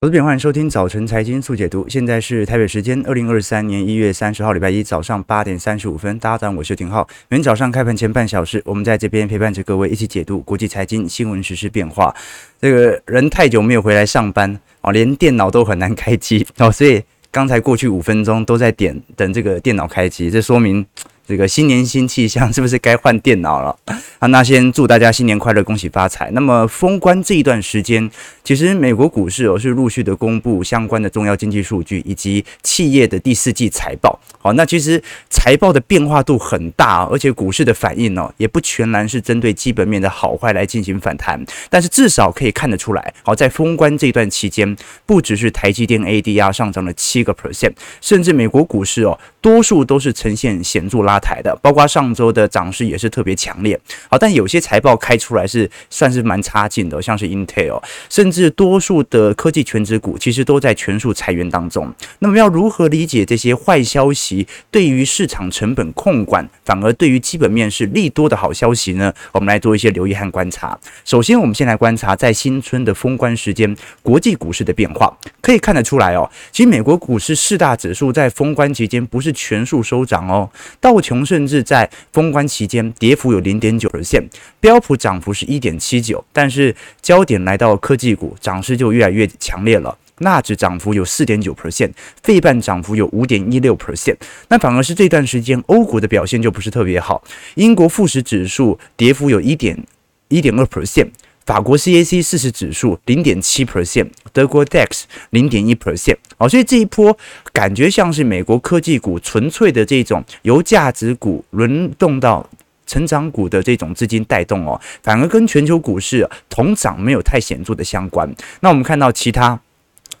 我是边欢迎收听早晨财经速解读。现在是台北时间二零二三年一月三十号礼拜一早上八点三十五分。大家早上，我是廷浩。每天早上开盘前半小时，我们在这边陪伴着各位一起解读国际财经新闻、时事变化。这个人太久没有回来上班啊，连电脑都很难开机哦，所以刚才过去五分钟都在点等这个电脑开机，这说明。这个新年新气象，是不是该换电脑了？啊，那先祝大家新年快乐，恭喜发财。那么封关这一段时间，其实美国股市哦是陆续的公布相关的重要经济数据以及企业的第四季财报。好，那其实财报的变化度很大，而且股市的反应哦也不全然是针对基本面的好坏来进行反弹，但是至少可以看得出来，好，在封关这段期间，不只是台积电 ADR 上涨了七个 percent，甚至美国股市哦多数都是呈现显著拉。台的，包括上周的涨势也是特别强烈，好，但有些财报开出来是算是蛮差劲的，像是 Intel，甚至多数的科技权值股其实都在全数裁员当中。那么要如何理解这些坏消息对于市场成本控管，反而对于基本面是利多的好消息呢？我们来做一些留意和观察。首先，我们先来观察在新春的封关时间，国际股市的变化，可以看得出来哦，其实美国股市四大指数在封关期间不是全数收涨哦，道琼甚至在封关期间跌幅有零点九 percent，标普涨幅是一点七九，但是焦点来到科技股，涨势就越来越强烈了。纳指涨幅有四点九 percent，费半涨幅有五点一六 percent，那反而是这段时间欧股的表现就不是特别好，英国富时指数跌幅有一点一点二 percent。法国 CAC 四十指数零点七 percent，德国 DAX 零点一 percent，好，所以这一波感觉像是美国科技股纯粹的这种由价值股轮动到成长股的这种资金带动哦，反而跟全球股市同涨没有太显著的相关。那我们看到其他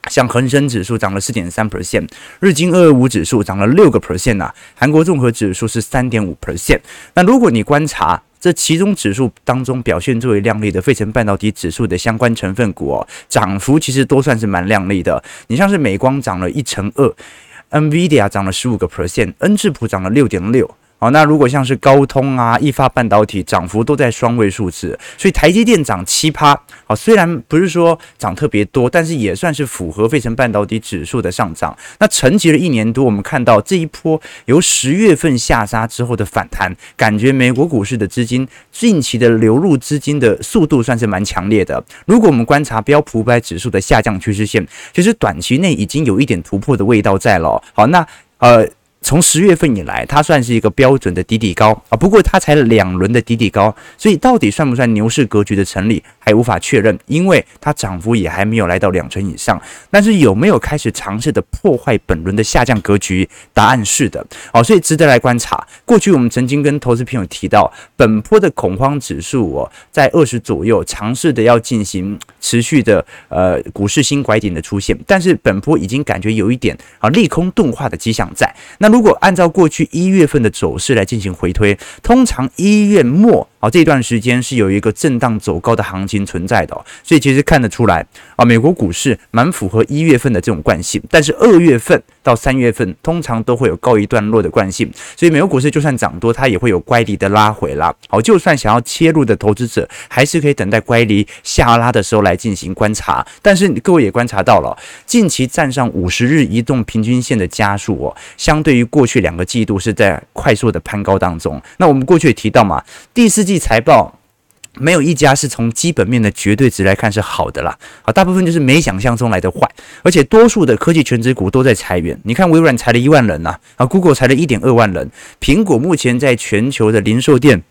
像恒生指数涨了四点三 percent，日经二二五指数涨了六个 percent 呐，韩国综合指数是三点五 percent。那如果你观察，这其中指数当中表现最为亮丽的费城半导体指数的相关成分股哦，涨幅其实都算是蛮亮丽的。你像是美光涨了一成二，NVIDIA 涨了十五个 percent，恩智浦涨了六点六。好，那如果像是高通啊、意法半导体涨幅都在双位数字，所以台积电涨七趴，好，虽然不是说涨特别多，但是也算是符合费城半导体指数的上涨。那沉寂了一年多，我们看到这一波由十月份下杀之后的反弹，感觉美国股市的资金近期的流入资金的速度算是蛮强烈的。如果我们观察标普五百指数的下降趋势线，其实短期内已经有一点突破的味道在了。好，那呃。从十月份以来，它算是一个标准的底底高啊，不过它才两轮的底底高，所以到底算不算牛市格局的成立还无法确认，因为它涨幅也还没有来到两成以上。但是有没有开始尝试的破坏本轮的下降格局？答案是的，哦，所以值得来观察。过去我们曾经跟投资朋友提到，本波的恐慌指数哦，在二十左右，尝试的要进行持续的呃股市新拐点的出现，但是本波已经感觉有一点啊利空钝化的迹象在。那如果按照过去一月份的走势来进行回推，通常一月末好这段时间是有一个震荡走高的行情存在的，所以其实看得出来啊，美国股市蛮符合一月份的这种惯性，但是二月份到三月份通常都会有告一段落的惯性，所以美国股市就算涨多，它也会有乖离的拉回啦。好，就算想要切入的投资者，还是可以等待乖离下拉的时候来进行观察。但是各位也观察到了，近期站上五十日移动平均线的加速哦，相对于过去两个季度是在快速的攀高当中。那我们过去也提到嘛，第四季财报没有一家是从基本面的绝对值来看是好的啦。啊，大部分就是没想象中来的坏，而且多数的科技全职股都在裁员。你看微软裁了一万人呐，啊，Google 裁了一点二万人，苹果目前在全球的零售店。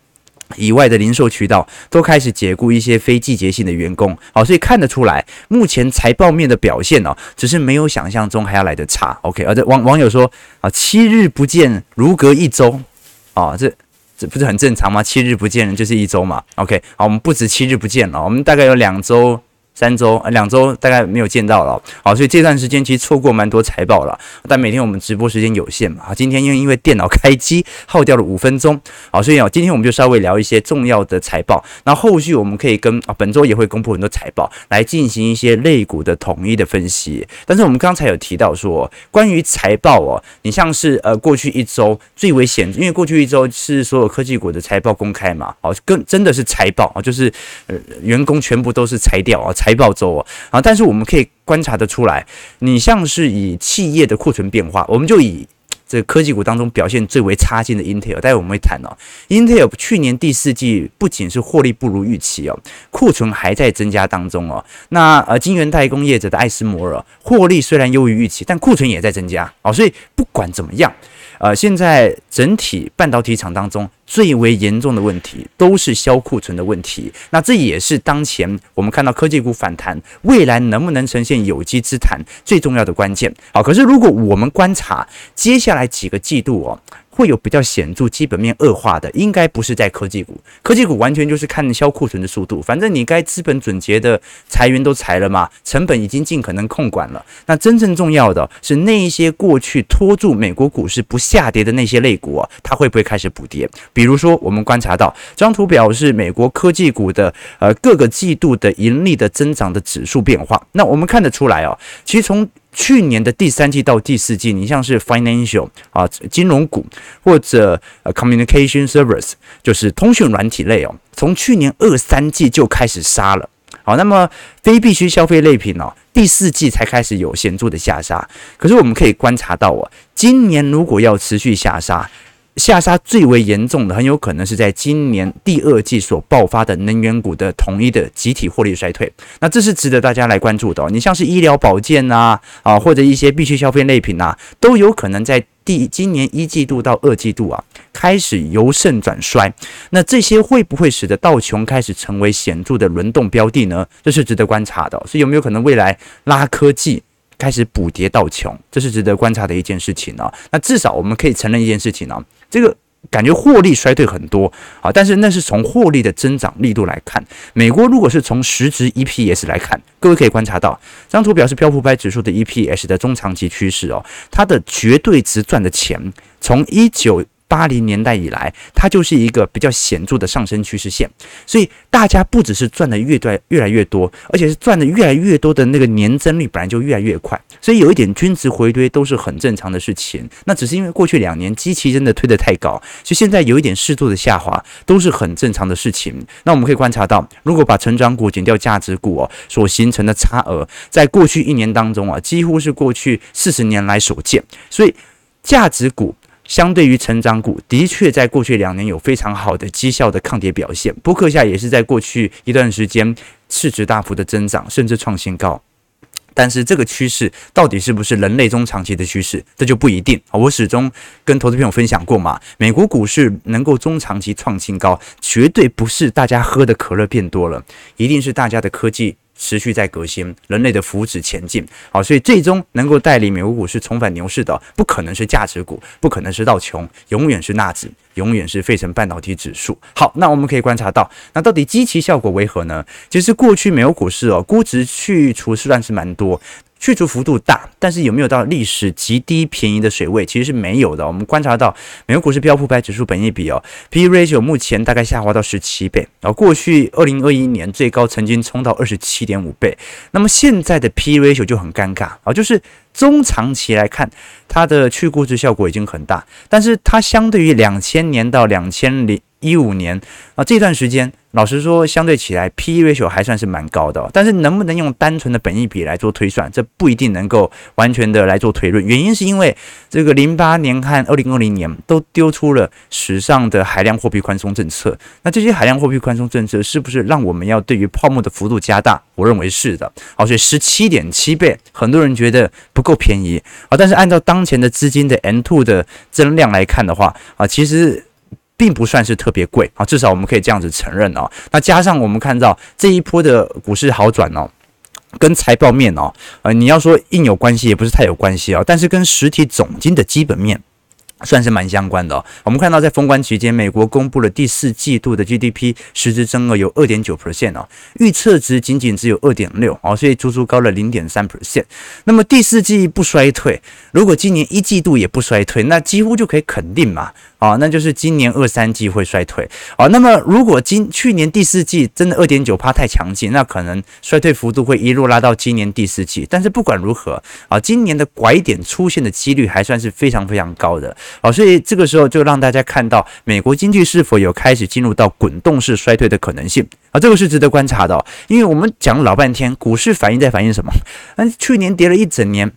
以外的零售渠道都开始解雇一些非季节性的员工，好，所以看得出来，目前财报面的表现哦，只是没有想象中还要来得差。OK，而这网网友说啊，七日不见如隔一周，啊，这这不是很正常吗？七日不见就是一周嘛。OK，好，我们不止七日不见了，我们大概有两周。三周、两周大概没有见到了，好，所以这段时间其实错过蛮多财报了。但每天我们直播时间有限嘛，啊，今天因为因为电脑开机耗掉了五分钟，好，所以啊，今天我们就稍微聊一些重要的财报。那后续我们可以跟啊，本周也会公布很多财报来进行一些类股的统一的分析。但是我们刚才有提到说，关于财报哦，你像是呃过去一周最为显，因为过去一周是所有科技股的财报公开嘛，好，跟真的是财报啊，就是呃员工全部都是裁掉啊，裁。财报周哦，啊，但是我们可以观察得出来，你像是以企业的库存变化，我们就以。这科技股当中表现最为差劲的 Intel，待会我们会谈哦。Intel 去年第四季不仅是获利不如预期哦，库存还在增加当中哦。那呃，晶圆代工业者的艾斯摩尔获利虽然优于预期，但库存也在增加哦。所以不管怎么样。呃，现在整体半导体厂当中最为严重的问题都是销库存的问题。那这也是当前我们看到科技股反弹，未来能不能呈现有机之谈最重要的关键。好，可是如果我们观察接下来几个季度哦。会有比较显著基本面恶化的，应该不是在科技股。科技股完全就是看销库存的速度，反正你该资本准结的裁员都裁了嘛，成本已经尽可能控管了。那真正重要的是那一些过去拖住美国股市不下跌的那些类股啊，它会不会开始补跌？比如说，我们观察到这张图表是美国科技股的呃各个季度的盈利的增长的指数变化。那我们看得出来哦，其实从去年的第三季到第四季，你像是 financial 啊金融股或者 communication service 就是通讯软体类哦，从去年二三季就开始杀了。好，那么非必需消费类品哦，第四季才开始有显著的下杀。可是我们可以观察到哦，今年如果要持续下杀。下杀最为严重的，很有可能是在今年第二季所爆发的能源股的统一的集体获利衰退。那这是值得大家来关注的。你像是医疗保健啊，啊或者一些必需消费类品啊，都有可能在第今年一季度到二季度啊开始由盛转衰。那这些会不会使得道琼开始成为显著的轮动标的呢？这是值得观察的。所以有没有可能未来拉科技？开始补跌到穷，这是值得观察的一件事情啊。那至少我们可以承认一件事情啊，这个感觉获利衰退很多啊，但是那是从获利的增长力度来看。美国如果是从实质 EPS 来看，各位可以观察到，这张图表示标普百指数的 EPS 的中长期趋势哦，它的绝对值赚的钱从一九。八零年代以来，它就是一个比较显著的上升趋势线，所以大家不只是赚的越多越来越多，而且是赚的越来越多的那个年增率本来就越来越快，所以有一点均值回推都是很正常的事情。那只是因为过去两年机器真的推得太高，所以现在有一点适度的下滑都是很正常的事情。那我们可以观察到，如果把成长股减掉价值股哦，所形成的差额，在过去一年当中啊，几乎是过去四十年来所见，所以价值股。相对于成长股，的确在过去两年有非常好的绩效的抗跌表现。波克夏也是在过去一段时间市值大幅的增长，甚至创新高。但是这个趋势到底是不是人类中长期的趋势，这就不一定。我始终跟投资朋友分享过嘛，美国股市能够中长期创新高，绝对不是大家喝的可乐变多了，一定是大家的科技。持续在革新，人类的福祉前进，好，所以最终能够带领美国股市重返牛市的，不可能是价值股，不可能是道琼，永远是纳指，永远是费城半导体指数。好，那我们可以观察到，那到底基期效果为何呢？其实过去美国股市哦，估值去除算是蛮多。去除幅度大，但是有没有到历史极低便宜的水位？其实是没有的。我们观察到，美国股市标普百指数本益比哦，P/E ratio 目前大概下滑到十七倍，然后过去二零二一年最高曾经冲到二十七点五倍。那么现在的 P/E ratio 就很尴尬啊，就是中长期来看，它的去估值效果已经很大，但是它相对于两千年到两千零一五年啊这段时间。老实说，相对起来，P/E ratio 还算是蛮高的。但是能不能用单纯的本益比来做推算，这不一定能够完全的来做推论。原因是因为这个零八年和二零二零年都丢出了史上的海量货币宽松政策。那这些海量货币宽松政策是不是让我们要对于泡沫的幅度加大？我认为是的。好，所以十七点七倍，很多人觉得不够便宜啊。但是按照当前的资金的 M2 的增量来看的话啊，其实。并不算是特别贵啊，至少我们可以这样子承认哦。那加上我们看到这一波的股市好转哦，跟财报面哦，呃，你要说硬有关系，也不是太有关系哦。但是跟实体总金的基本面。算是蛮相关的哦。我们看到，在封关期间，美国公布了第四季度的 GDP 实质增额有二点九 percent 哦，预测值仅仅只有二点六哦，所以足足高了零点三 percent。那么第四季不衰退，如果今年一季度也不衰退，那几乎就可以肯定嘛，啊，那就是今年二三季会衰退啊。那么如果今去年第四季真的二点九趴太强劲，那可能衰退幅度会一路拉到今年第四季。但是不管如何啊，今年的拐点出现的几率还算是非常非常高的。好，所以这个时候就让大家看到美国经济是否有开始进入到滚动式衰退的可能性啊，这个是值得观察的。因为我们讲老半天，股市反映在反映什么？嗯，去年跌了一整年，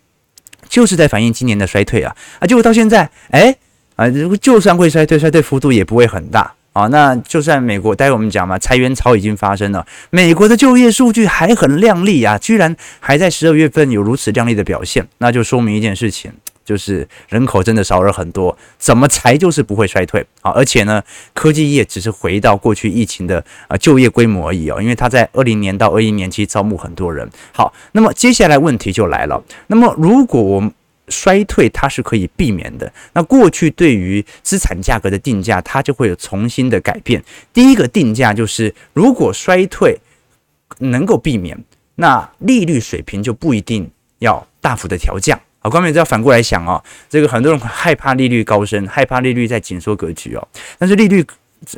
就是在反映今年的衰退啊啊，结果到现在，哎啊，如果就算会衰退，衰退幅度也不会很大。啊，那就算美国，待会我们讲嘛，裁员潮已经发生了，美国的就业数据还很亮丽啊，居然还在十二月份有如此亮丽的表现，那就说明一件事情，就是人口真的少了很多，怎么裁就是不会衰退啊，而且呢，科技业只是回到过去疫情的啊就业规模而已哦，因为他在二零年到二一年期招募很多人。好，那么接下来问题就来了，那么如果我们衰退它是可以避免的。那过去对于资产价格的定价，它就会有重新的改变。第一个定价就是，如果衰退能够避免，那利率水平就不一定要大幅的调降。好，观众要反过来想啊，这个很多人害怕利率高升，害怕利率在紧缩格局哦，但是利率。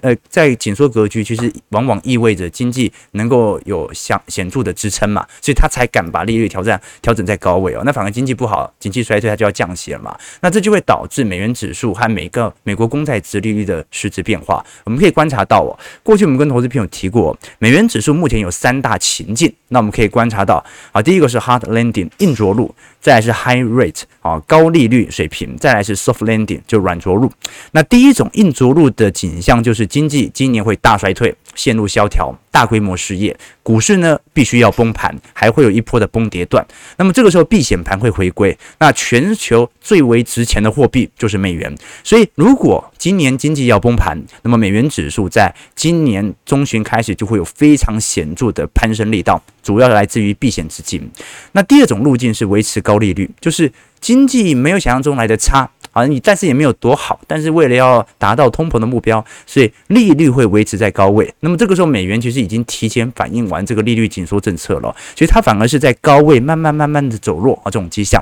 呃，在紧缩格局，其实往往意味着经济能够有相显著的支撑嘛，所以他才敢把利率调整调整在高位哦。那反而经济不好，经济衰退，它就要降息了嘛。那这就会导致美元指数和每个美国公债殖利率的实质变化。我们可以观察到哦，过去我们跟投资朋友提过，美元指数目前有三大情境。那我们可以观察到啊，第一个是 hard landing 硬着陆，再来是 high rate 啊高利率水平，再来是 soft landing 就软着陆。那第一种硬着陆的景象就。就是经济今年会大衰退，陷入萧条，大规模失业，股市呢必须要崩盘，还会有一波的崩跌段。那么这个时候避险盘会回归，那全球最为值钱的货币就是美元。所以如果今年经济要崩盘，那么美元指数在今年中旬开始就会有非常显著的攀升力道，主要来自于避险资金。那第二种路径是维持高利率，就是经济没有想象中来的差。啊，你但是也没有多好，但是为了要达到通膨的目标，所以利率会维持在高位。那么这个时候，美元其实已经提前反映完这个利率紧缩政策了，所以它反而是在高位慢慢慢慢的走弱啊，这种迹象。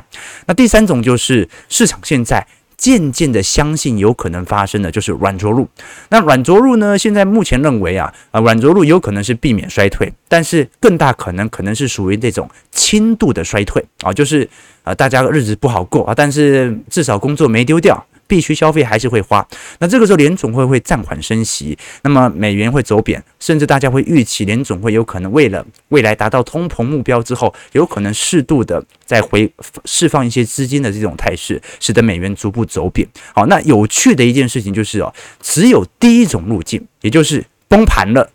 那第三种就是市场现在。渐渐的相信有可能发生的就是软着陆。那软着陆呢？现在目前认为啊，啊软着陆有可能是避免衰退，但是更大可能可能是属于那种轻度的衰退啊，就是啊大家日子不好过啊，但是至少工作没丢掉。必须消费还是会花，那这个时候联总会会暂缓升息，那么美元会走贬，甚至大家会预期联总会有可能为了未来达到通膨目标之后，有可能适度的再回释放一些资金的这种态势，使得美元逐步走贬。好，那有趣的一件事情就是哦，只有第一种路径，也就是崩盘了。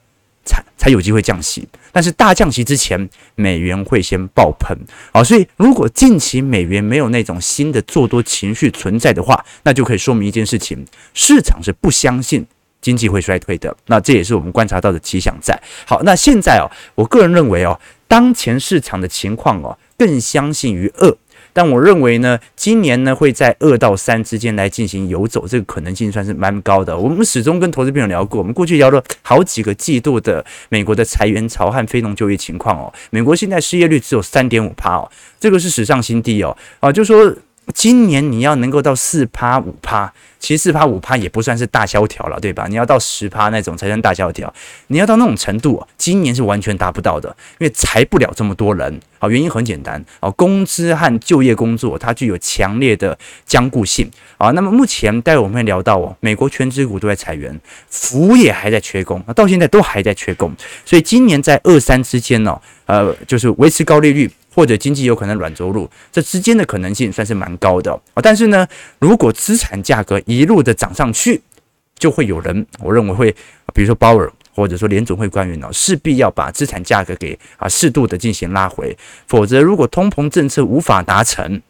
才才有机会降息，但是大降息之前，美元会先爆棚。好，所以如果近期美元没有那种新的做多情绪存在的话，那就可以说明一件事情：市场是不相信经济会衰退的。那这也是我们观察到的迹象在。好，那现在哦，我个人认为哦，当前市场的情况哦，更相信于二。但我认为呢，今年呢会在二到三之间来进行游走，这个可能性算是蛮高的。我们始终跟投资朋友聊过，我们过去聊了好几个季度的美国的裁员潮和非农就业情况哦。美国现在失业率只有三点五趴哦，这个是史上新低哦。啊，就说今年你要能够到四趴五趴。其实四趴五趴也不算是大萧条了，对吧？你要到十趴那种才算大萧条，你要到那种程度，今年是完全达不到的，因为裁不了这么多人。好，原因很简单，啊，工资和就业工作它具有强烈的僵固性。啊，那么目前待会我们会聊到哦，美国权值股都在裁员，服务业还在缺工，到现在都还在缺工，所以今年在二三之间呢，呃，就是维持高利率。或者经济有可能软着陆，这之间的可能性算是蛮高的啊。但是呢，如果资产价格一路的涨上去，就会有人，我认为会，比如说鲍尔或者说联总会官员呢，势必要把资产价格给啊适度的进行拉回，否则如果通膨政策无法达成。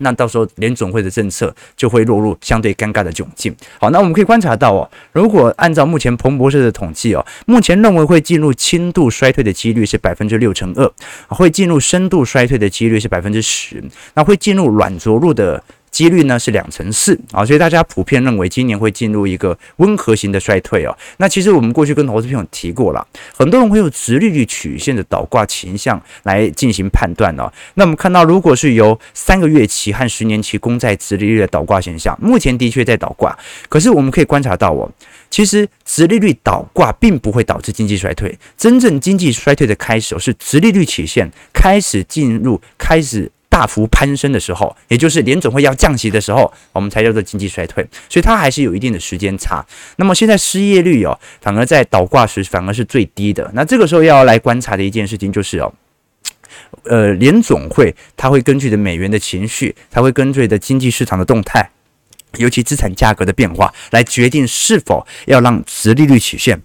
那到时候联总会的政策就会落入相对尴尬的窘境。好，那我们可以观察到哦，如果按照目前彭博社的统计哦，目前认为会进入轻度衰退的几率是百分之六成二，会进入深度衰退的几率是百分之十，那会进入软着陆的。几率呢是两成四啊，所以大家普遍认为今年会进入一个温和型的衰退哦。那其实我们过去跟投资朋友提过了，很多人会用直利率曲线的倒挂倾向来进行判断哦。那我们看到，如果是由三个月期和十年期公债直利率的倒挂现象，目前的确在倒挂，可是我们可以观察到哦，其实直利率倒挂并不会导致经济衰退，真正经济衰退的开始是直利率曲线开始进入开始。大幅攀升的时候，也就是联总会要降息的时候，我们才叫做经济衰退。所以它还是有一定的时间差。那么现在失业率哦，反而在倒挂时反而是最低的。那这个时候要来观察的一件事情就是哦，呃，联总会它会根据的美元的情绪，它会根据的经济市场的动态，尤其资产价格的变化，来决定是否要让殖利率曲线。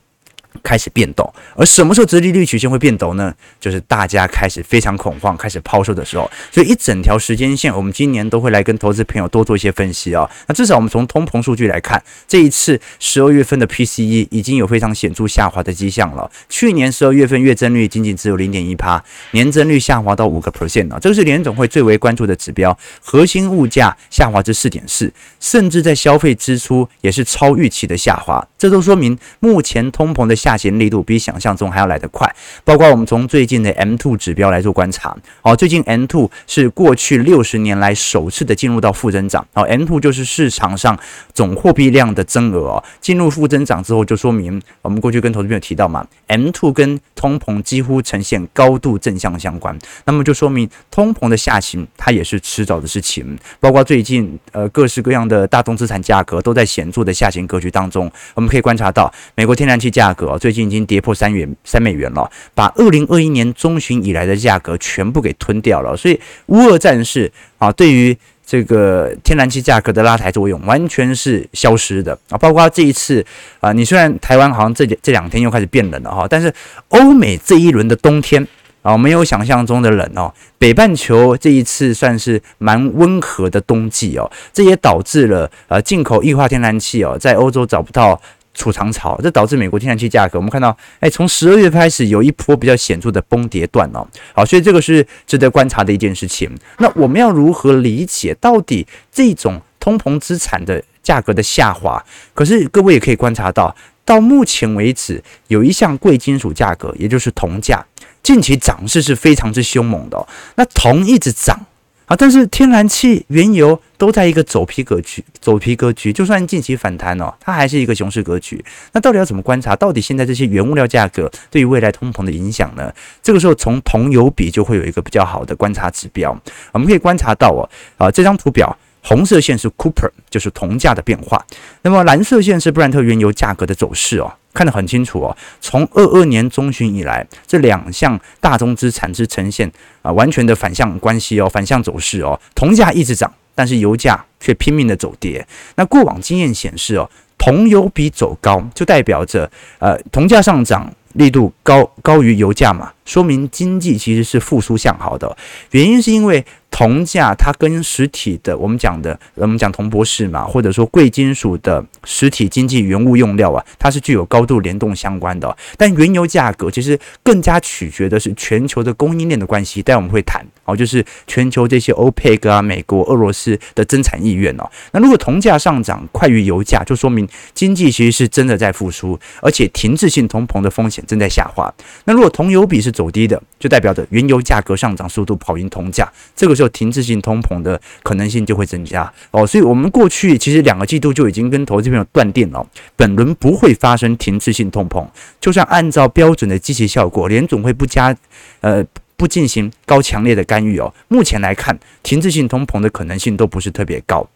开始变陡，而什么时候殖利率曲线会变陡呢？就是大家开始非常恐慌、开始抛售的时候。所以一整条时间线，我们今年都会来跟投资朋友多做一些分析啊、哦。那至少我们从通膨数据来看，这一次十二月份的 PCE 已经有非常显著下滑的迹象了。去年十二月份月增率仅仅只有零点一趴，年增率下滑到五个 percent 了。这个是联总会最为关注的指标。核心物价下滑至四点四，甚至在消费支出也是超预期的下滑。这都说明目前通膨的下行力度比想象中还要来得快，包括我们从最近的 M2 指标来做观察，哦，最近 M2 是过去六十年来首次的进入到负增长，哦，M2 就是市场上总货币量的增额。哦，进入负增长之后，就说明我们过去跟投资朋友提到嘛，M2 跟通膨几乎呈现高度正向相关，那么就说明通膨的下行它也是迟早的事情，包括最近呃各式各样的大宗资产价格都在显著的下行格局当中，我们可以观察到美国天然气价格最近。已经跌破三元三美元了，把二零二一年中旬以来的价格全部给吞掉了。所以乌俄战事啊，对于这个天然气价格的拉抬作用完全是消失的啊。包括这一次啊，你虽然台湾好像这这两天又开始变冷了哈，但是欧美这一轮的冬天啊，没有想象中的冷哦。北半球这一次算是蛮温和的冬季哦，这也导致了呃进口液化天然气哦，在欧洲找不到。储藏槽，这导致美国天然气价格，我们看到，哎，从十二月开始有一波比较显著的崩跌段哦，好，所以这个是值得观察的一件事情。那我们要如何理解到底这种通膨资产的价格的下滑？可是各位也可以观察到，到目前为止，有一项贵金属价格，也就是铜价，近期涨势是非常之凶猛的哦。那铜一直涨。啊，但是天然气、原油都在一个走皮格局，走皮格局，就算近期反弹哦，它还是一个熊市格局。那到底要怎么观察？到底现在这些原物料价格对于未来通膨的影响呢？这个时候从铜油比就会有一个比较好的观察指标。我们可以观察到哦，啊，这张图表。红色线是 Cooper，就是铜价的变化。那么蓝色线是布兰特原油价格的走势哦，看得很清楚哦。从二二年中旬以来，这两项大宗资产是呈现啊完全的反向关系哦，反向走势哦。铜价一直涨，但是油价却拼命的走跌。那过往经验显示哦，铜油比走高，就代表着呃铜价上涨力度高高于油价嘛，说明经济其实是复苏向好的。原因是因为。铜价它跟实体的我们讲的，我们讲铜博士嘛，或者说贵金属的实体经济原物用料啊，它是具有高度联动相关的。但原油价格其实更加取决的是全球的供应链的关系，待会我们会谈哦，就是全球这些 OPEC 啊、美国、俄罗斯的增产意愿哦。那如果铜价上涨快于油价，就说明经济其实是真的在复苏，而且停滞性通膨的风险正在下滑。那如果铜油比是走低的，就代表着原油价格上涨速度跑赢铜价，这个时候。停滞性通膨的可能性就会增加哦，所以我们过去其实两个季度就已经跟投资朋友断定了，本轮不会发生停滞性通膨。就算按照标准的积极效果，联总会不加呃不进行高强烈的干预哦，目前来看停滞性通膨的可能性都不是特别高。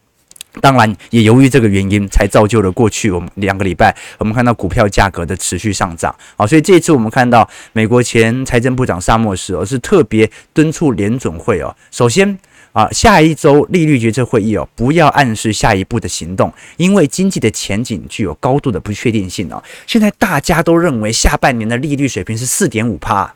当然，也由于这个原因，才造就了过去我们两个礼拜我们看到股票价格的持续上涨啊。所以这一次我们看到美国前财政部长萨默斯哦，是特别敦促联准会哦，首先啊，下一周利率决策会议哦，不要暗示下一步的行动，因为经济的前景具有高度的不确定性哦。现在大家都认为下半年的利率水平是四点五趴，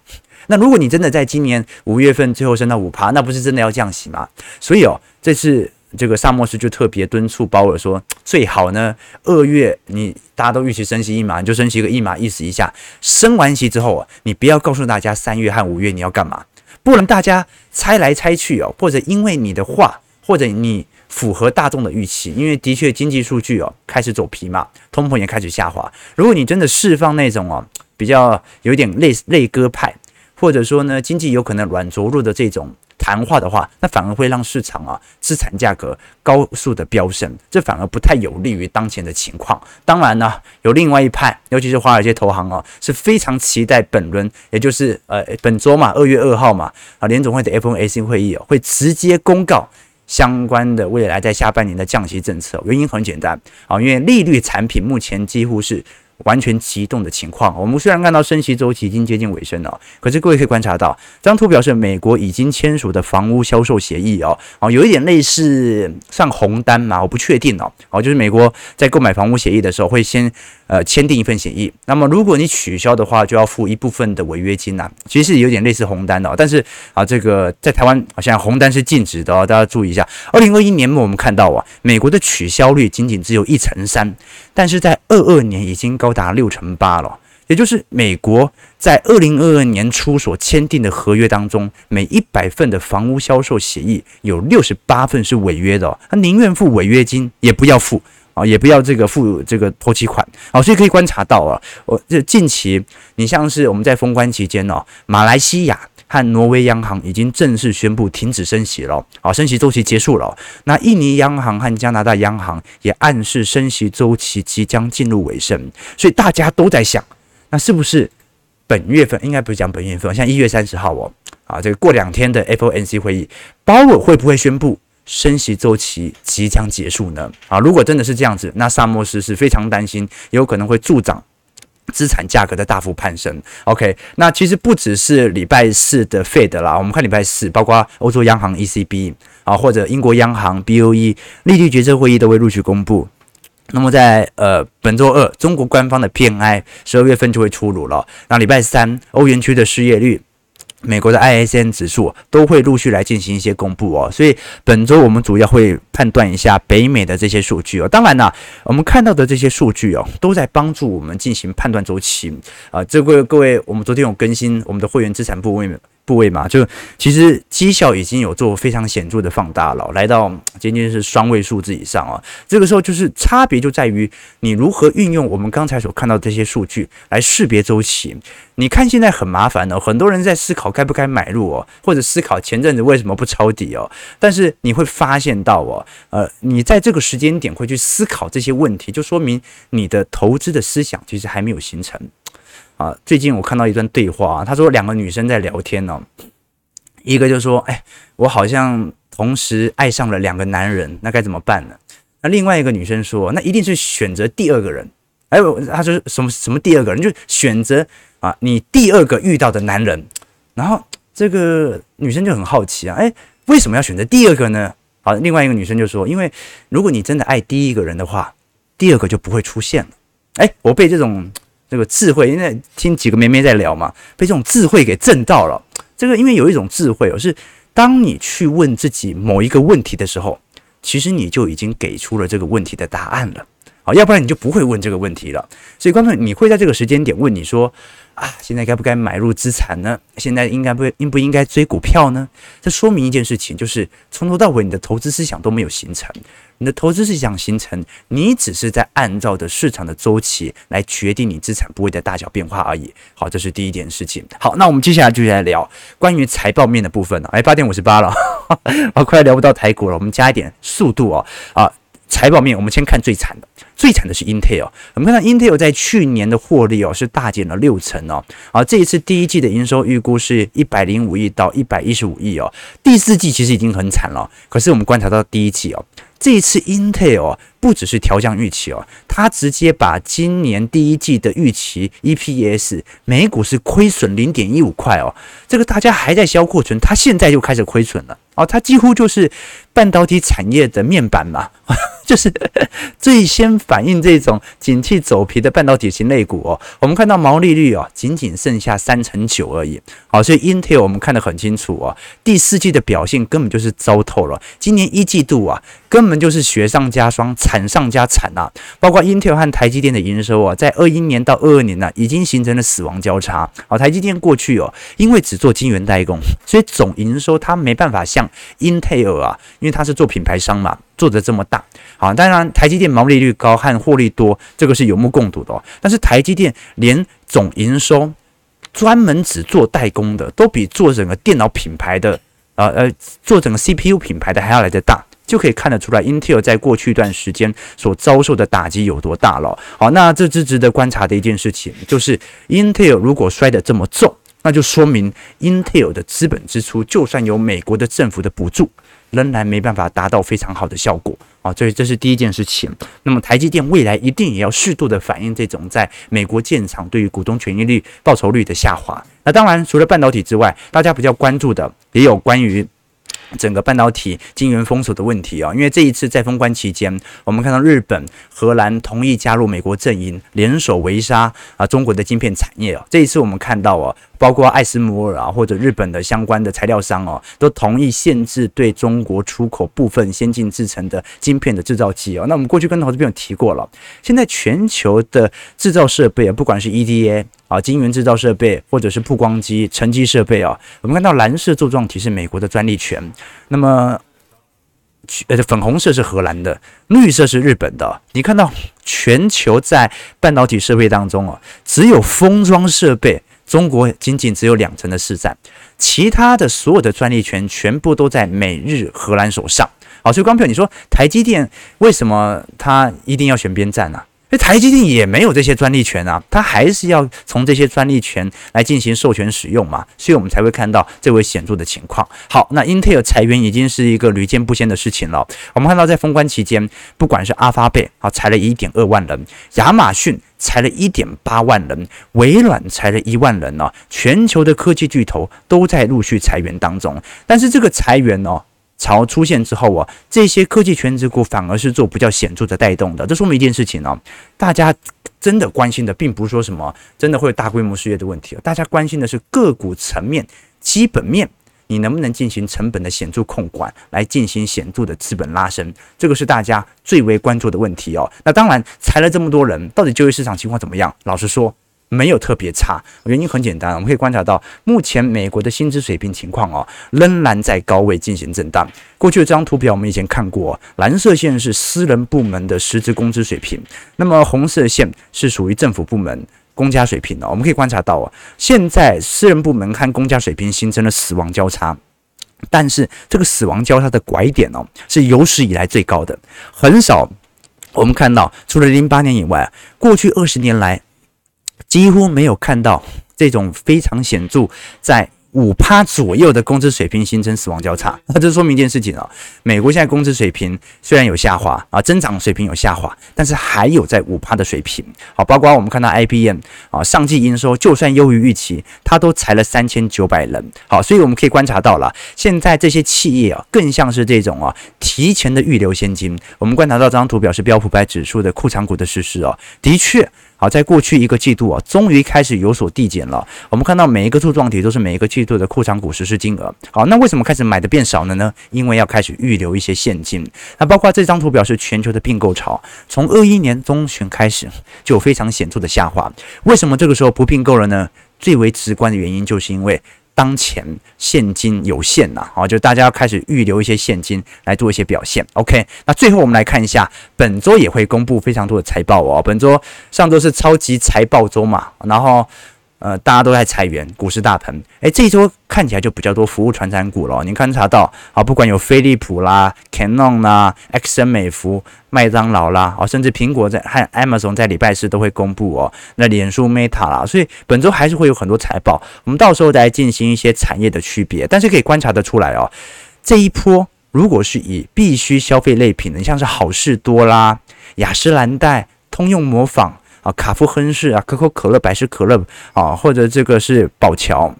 那如果你真的在今年五月份最后升到五趴，那不是真的要降息吗？所以哦，这次。这个萨默斯就特别敦促鲍尔说，最好呢，二月你大家都预期升息一码，你就升息个一码，意思一下。升完息之后啊，你不要告诉大家三月和五月你要干嘛，不然大家猜来猜去哦，或者因为你的话，或者你符合大众的预期，因为的确经济数据哦开始走皮嘛，通膨也开始下滑。如果你真的释放那种哦比较有点类类鸽派，或者说呢经济有可能软着陆的这种。谈话的话，那反而会让市场啊资产价格高速的飙升，这反而不太有利于当前的情况。当然呢，有另外一派，尤其是华尔街投行啊，是非常期待本轮，也就是呃本周嘛，二月二号嘛，啊联总会的 FOMC 会议哦，会直接公告相关的未来在下半年的降息政策。原因很简单啊，因为利率产品目前几乎是。完全启动的情况，我们虽然看到升息周期已经接近尾声了，可是各位可以观察到，这张图表示美国已经签署的房屋销售协议哦，哦，有一点类似上红单嘛，我不确定哦，哦，就是美国在购买房屋协议的时候会先。呃，签订一份协议，那么如果你取消的话，就要付一部分的违约金呐、啊。其实有点类似红单的、但是啊，这个在台湾好像红单是禁止的哦，大家注意一下。二零二一年末我们看到啊，美国的取消率仅仅只有一成三，但是在二二年已经高达六成八了。也就是美国在二零二二年初所签订的合约当中，每一百份的房屋销售协议有六十八份是违约的、他宁愿付违约金也不要付。啊，也不要这个付这个头期款，好，所以可以观察到啊，我这近期你像是我们在封关期间哦，马来西亚和挪威央行已经正式宣布停止升息了，好，升息周期结束了。那印尼央行和加拿大央行也暗示升息周期即将进入尾声，所以大家都在想，那是不是本月份应该不是讲本月份，像一月三十号哦，啊，这个过两天的 FOMC 会议，鲍尔会不会宣布？升息周期即将结束呢？啊，如果真的是这样子，那萨默斯是非常担心，有可能会助长资产价格的大幅攀升。OK，那其实不只是礼拜四的 Fed 啦，我们看礼拜四，包括欧洲央行 ECB 啊，或者英国央行 BOE 利率决策会议都会陆续公布。那么在呃本周二，中国官方的 PMI 十二月份就会出炉了。那礼拜三，欧元区的失业率。美国的 ISM 指数都会陆续来进行一些公布哦，所以本周我们主要会判断一下北美的这些数据哦。当然呢，我们看到的这些数据哦，都在帮助我们进行判断周期啊。这个各位，我们昨天有更新我们的会员资产部位部位嘛，就其实绩效已经有做非常显著的放大了，来到仅仅是双位数字以上啊。这个时候就是差别就在于你如何运用我们刚才所看到的这些数据来识别周期。你看现在很麻烦哦，很多人在思考该不该买入哦，或者思考前阵子为什么不抄底哦。但是你会发现到哦，呃，你在这个时间点会去思考这些问题，就说明你的投资的思想其实还没有形成。啊，最近我看到一段对话，他说两个女生在聊天呢，一个就说：“哎，我好像同时爱上了两个男人，那该怎么办呢？”那另外一个女生说：“那一定是选择第二个人。”哎，他说什么什么第二个人，就选择啊你第二个遇到的男人。然后这个女生就很好奇啊，哎，为什么要选择第二个呢？好，另外一个女生就说：“因为如果你真的爱第一个人的话，第二个就不会出现了。”哎，我被这种。这个智慧，因为听几个妹妹在聊嘛，被这种智慧给震到了。这个因为有一种智慧哦，是当你去问自己某一个问题的时候，其实你就已经给出了这个问题的答案了。好，要不然你就不会问这个问题了。所以，观众，你会在这个时间点问你说啊，现在该不该买入资产呢？现在应该不应不应该追股票呢？这说明一件事情，就是从头到尾你的投资思想都没有形成。你的投资是想形成，你只是在按照的市场的周期来决定你资产部位的大小变化而已。好，这是第一点事情。好，那我们接下来就来聊关于财报面的部分了。哎，八点五十八了，啊，快要聊不到台股了，我们加一点速度哦。啊，财报面，我们先看最惨的，最惨的是 Intel。我们看到 Intel 在去年的获利哦是大减了六成哦。啊，这一次第一季的营收预估是一百零五亿到一百一十五亿哦。第四季其实已经很惨了，可是我们观察到第一季哦。这一次 Intel 不只是调降预期哦，它直接把今年第一季的预期 EPS 每股是亏损零点一五块哦，这个大家还在销库存，它现在就开始亏损了。哦，它几乎就是半导体产业的面板嘛。就是最先反映这种景气走皮的半导体型类股哦，我们看到毛利率哦，仅仅剩下三成九而已。好，所以 Intel 我们看得很清楚哦，第四季的表现根本就是糟透了。今年一季度啊，根本就是雪上加霜，惨上加惨啊！包括 Intel 和台积电的营收啊，在二一年到二二年呢，已经形成了死亡交叉。好，台积电过去哦，因为只做晶圆代工，所以总营收它没办法像 Intel 啊，因为它是做品牌商嘛。做得这么大，好，当然台积电毛利率高和获利多，这个是有目共睹的哦。但是台积电连总营收专门只做代工的，都比做整个电脑品牌的呃呃做整个 CPU 品牌的还要来得大，就可以看得出来，Intel 在过去一段时间所遭受的打击有多大了。好，那这是值得观察的一件事情，就是 Intel 如果摔得这么重，那就说明 Intel 的资本支出，就算有美国的政府的补助，仍然没办法达到非常好的效果。啊，所以这是第一件事情。那么台积电未来一定也要适度的反映这种在美国建厂对于股东权益率报酬率的下滑。那当然，除了半导体之外，大家比较关注的也有关于。整个半导体晶圆封锁的问题啊，因为这一次在封关期间，我们看到日本、荷兰同意加入美国阵营，联手围杀啊中国的晶片产业啊。这一次我们看到啊，包括艾斯摩尔啊或者日本的相关的材料商哦，都同意限制对中国出口部分先进制程的晶片的制造机哦。那我们过去跟投资朋友提过了，现在全球的制造设备啊，不管是 EDA。啊，晶圆制造设备或者是曝光机、沉积设备啊，我们看到蓝色柱状体是美国的专利权，那么呃粉红色是荷兰的，绿色是日本的。你看到全球在半导体设备当中啊，只有封装设备中国仅仅只有两成的市占，其他的所有的专利权全部都在美日荷兰手上。好，所以光票，你说台积电为什么它一定要选边站呢？台积电也没有这些专利权啊，它还是要从这些专利权来进行授权使用嘛，所以我们才会看到这位显著的情况。好，那 Intel 裁员已经是一个屡见不鲜的事情了。我们看到在封关期间，不管是阿发贝啊裁了一点二万人，亚马逊裁了一点八万人，微软裁了一万人呢，全球的科技巨头都在陆续裁员当中。但是这个裁员呢，潮出现之后啊，这些科技权值股反而是做比较显著的带动的。这说明一件事情呢，大家真的关心的并不是说什么真的会有大规模失业的问题，大家关心的是个股层面基本面，你能不能进行成本的显著控管，来进行显著的资本拉升，这个是大家最为关注的问题哦。那当然，裁了这么多人，到底就业市场情况怎么样？老实说。没有特别差，原因很简单，我们可以观察到，目前美国的薪资水平情况哦，仍然在高位进行震荡。过去的这张图表我们以前看过，蓝色线是私人部门的实质工资水平，那么红色线是属于政府部门公家水平的。我们可以观察到啊，现在私人部门和公家水平形成了死亡交叉，但是这个死亡交叉的拐点哦，是有史以来最高的，很少我们看到，除了零八年以外，过去二十年来。几乎没有看到这种非常显著在五趴左右的工资水平形成死亡交叉，那 这说明一件事情啊，美国现在工资水平虽然有下滑啊，增长水平有下滑，但是还有在五趴的水平。好，包括我们看到 IBM 啊，上季营收就算优于预期，它都裁了三千九百人。好，所以我们可以观察到了，现在这些企业啊，更像是这种啊，提前的预留现金。我们观察到这张图表示标普百指数的库藏股的实施哦，的确。好，在过去一个季度啊，终于开始有所递减了。我们看到每一个柱状体都是每一个季度的库藏股实施金额。好，那为什么开始买的变少了呢？因为要开始预留一些现金。那包括这张图表示全球的并购潮，从二一年中旬开始就非常显著的下滑。为什么这个时候不并购了呢？最为直观的原因就是因为。当前现金有限呐，啊，就大家要开始预留一些现金来做一些表现。OK，那最后我们来看一下，本周也会公布非常多的财报哦。本周上周是超级财报周嘛，然后。呃，大家都在裁员，股市大盘。诶，这一周看起来就比较多服务传产股了。你观察到啊，不管有飞利浦啦、Canon 啦、x 森美孚、麦当劳啦，啊，甚至苹果在和 Amazon 在礼拜四都会公布哦。那脸书 Meta 啦，所以本周还是会有很多财报。我们到时候再进行一些产业的区别，但是可以观察得出来哦，这一波如果是以必须消费类品的，你像是好事多啦、雅诗兰黛、通用模仿。啊，卡夫亨氏啊，可口可乐、百事可乐啊，或者这个是宝桥，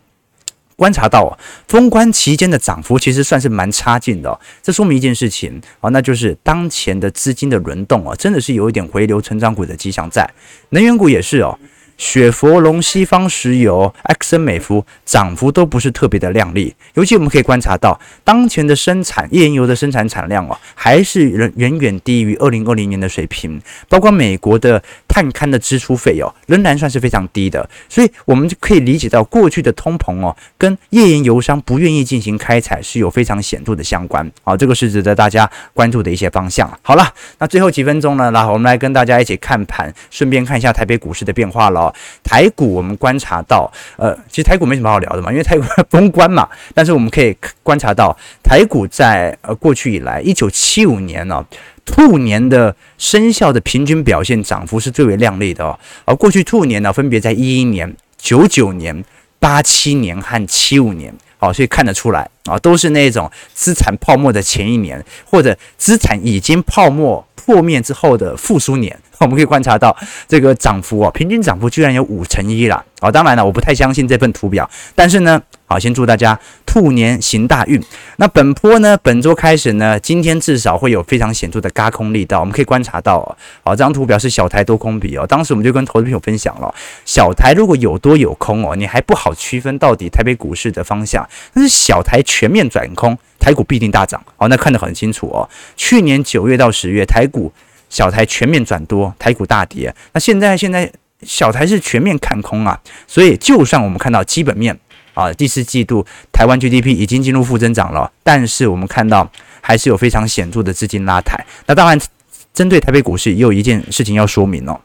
观察到，封关期间的涨幅其实算是蛮差劲的，这说明一件事情啊，那就是当前的资金的轮动啊，真的是有一点回流成长股的迹象在，能源股也是哦。雪佛龙、西方石油、埃克森美孚涨幅都不是特别的亮丽，尤其我们可以观察到，当前的生产页岩油的生产产量哦，还是远远远低于二零二零年的水平。包括美国的探勘的支出费哦，仍然算是非常低的，所以我们就可以理解到过去的通膨哦，跟页岩油商不愿意进行开采是有非常显著的相关啊，这个是值得大家关注的一些方向。好了，那最后几分钟呢，那我们来跟大家一起看盘，顺便看一下台北股市的变化了。台股我们观察到，呃，其实台股没什么好聊的嘛，因为台股封关嘛，但是我们可以观察到，台股在呃过去以来，一九七五年呢、兔年的生肖的平均表现涨幅是最为亮丽的哦，而过去兔年呢，分别在一一年、九九年、八七年和七五年，好，所以看得出来啊，都是那种资产泡沫的前一年，或者资产已经泡沫破灭之后的复苏年。我们可以观察到这个涨幅哦，平均涨幅居然有五成一了。好，当然了，我不太相信这份图表，但是呢，好，先祝大家兔年行大运。那本波呢，本周开始呢，今天至少会有非常显著的轧空力道。我们可以观察到哦，好，这张图表是小台多空比哦。当时我们就跟投资朋友分享了，小台如果有多有空哦，你还不好区分到底台北股市的方向。但是小台全面转空，台股必定大涨。好，那看得很清楚哦。去年九月到十月，台股。小台全面转多，台股大跌。那现在现在小台是全面看空啊，所以就算我们看到基本面啊，第四季度台湾 GDP 已经进入负增长了，但是我们看到还是有非常显著的资金拉抬。那当然，针对台北股市也有一件事情要说明哦，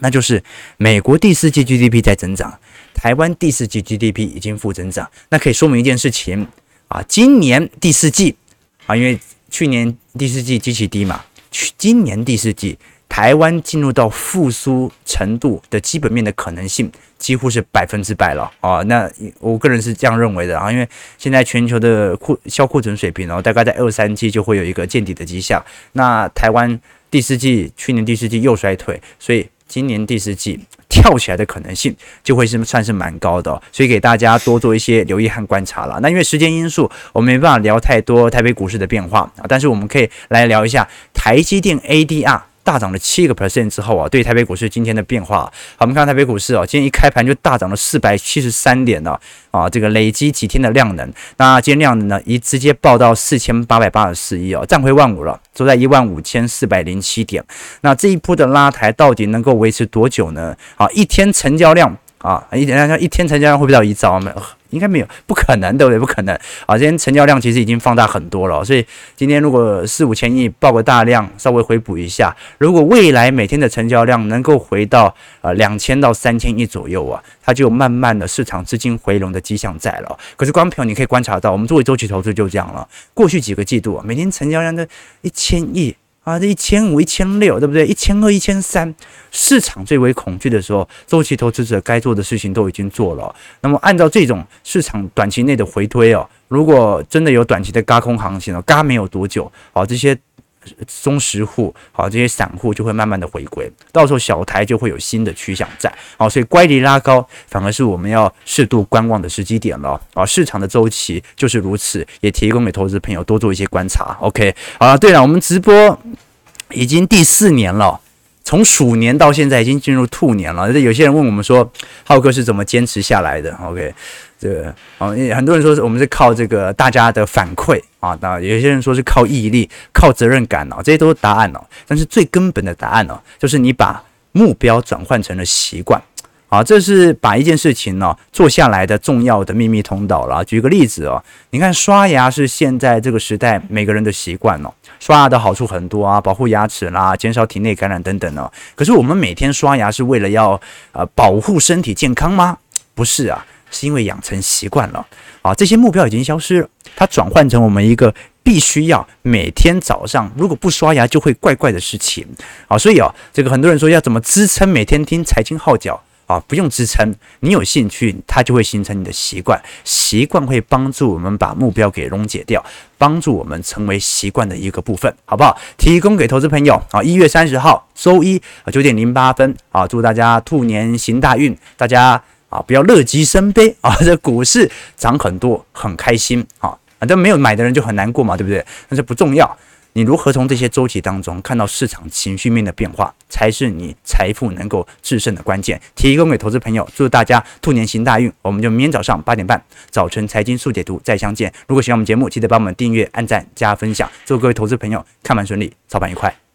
那就是美国第四季 GDP 在增长，台湾第四季 GDP 已经负增长，那可以说明一件事情啊，今年第四季啊，因为去年第四季极其低嘛。去今年第四季，台湾进入到复苏程度的基本面的可能性几乎是百分之百了啊！那我个人是这样认为的啊，因为现在全球的库销库存水平哦，大概在二三季就会有一个见底的迹象。那台湾第四季，去年第四季又衰退，所以今年第四季跳起来的可能性就会是算是蛮高的，所以给大家多做一些留意和观察了。那因为时间因素，我们没办法聊太多台北股市的变化啊，但是我们可以来聊一下台积电 ADR。大涨了七个 percent 之后啊，对台北股市今天的变化，好，我们看台北股市啊，今天一开盘就大涨了四百七十三点呢啊，这个累积几天的量能，那今天量能呢，一直接报到四千八百八十四亿哦，站回万五了，都在一万五千四百零七点。那这一波的拉抬到底能够维持多久呢？啊，一天成交量啊，一天一天成交量会不会到一兆没有？应该没有，不可能，对不对？不可能啊！今天成交量其实已经放大很多了，所以今天如果四五千亿报个大量，稍微回补一下，如果未来每天的成交量能够回到呃两千到三千亿左右啊，它就慢慢的市场资金回笼的迹象在了。可是观众朋友，你可以观察到，我们作为周期投资就这样了，过去几个季度啊，每天成交量的一千亿。啊，这一千五、一千六，对不对？一千二、一千三，市场最为恐惧的时候，周期投资者该做的事情都已经做了。那么，按照这种市场短期内的回推哦，如果真的有短期的嘎空行情哦，嘎没有多久，好，这些。中实户，好，这些散户就会慢慢的回归，到时候小台就会有新的趋向在，好，所以乖离拉高反而是我们要适度观望的时机点了，啊，市场的周期就是如此，也提供给投资朋友多做一些观察，OK，好了，对了，我们直播已经第四年了，从鼠年到现在已经进入兔年了，有些人问我们说，浩哥是怎么坚持下来的？OK。这个啊，很多人说是我们是靠这个大家的反馈啊，那有些人说是靠毅力、靠责任感哦，这些都是答案哦。但是最根本的答案哦，就是你把目标转换成了习惯啊，这是把一件事情呢做下来的重要的秘密通道了。举个例子哦，你看刷牙是现在这个时代每个人的习惯哦，刷牙的好处很多啊，保护牙齿啦，减少体内感染等等哦。可是我们每天刷牙是为了要呃保护身体健康吗？不是啊。是因为养成习惯了啊，这些目标已经消失了，它转换成我们一个必须要每天早上如果不刷牙就会怪怪的事情啊，所以啊，这个很多人说要怎么支撑每天听财经号角啊，不用支撑，你有兴趣，它就会形成你的习惯，习惯会帮助我们把目标给溶解掉，帮助我们成为习惯的一个部分，好不好？提供给投资朋友啊，一月三十号周一啊九点零八分啊，祝大家兔年行大运，大家。啊，不要乐极生悲啊！这股市涨很多，很开心啊！反正没有买的人就很难过嘛，对不对？但是不重要，你如何从这些周期当中看到市场情绪面的变化，才是你财富能够制胜的关键。提供给投资朋友，祝大家兔年行大运！我们就明天早上八点半，早晨财经速解读再相见。如果喜欢我们节目，记得帮我们订阅、按赞、加分享。祝各位投资朋友看盘顺利，操盘愉快。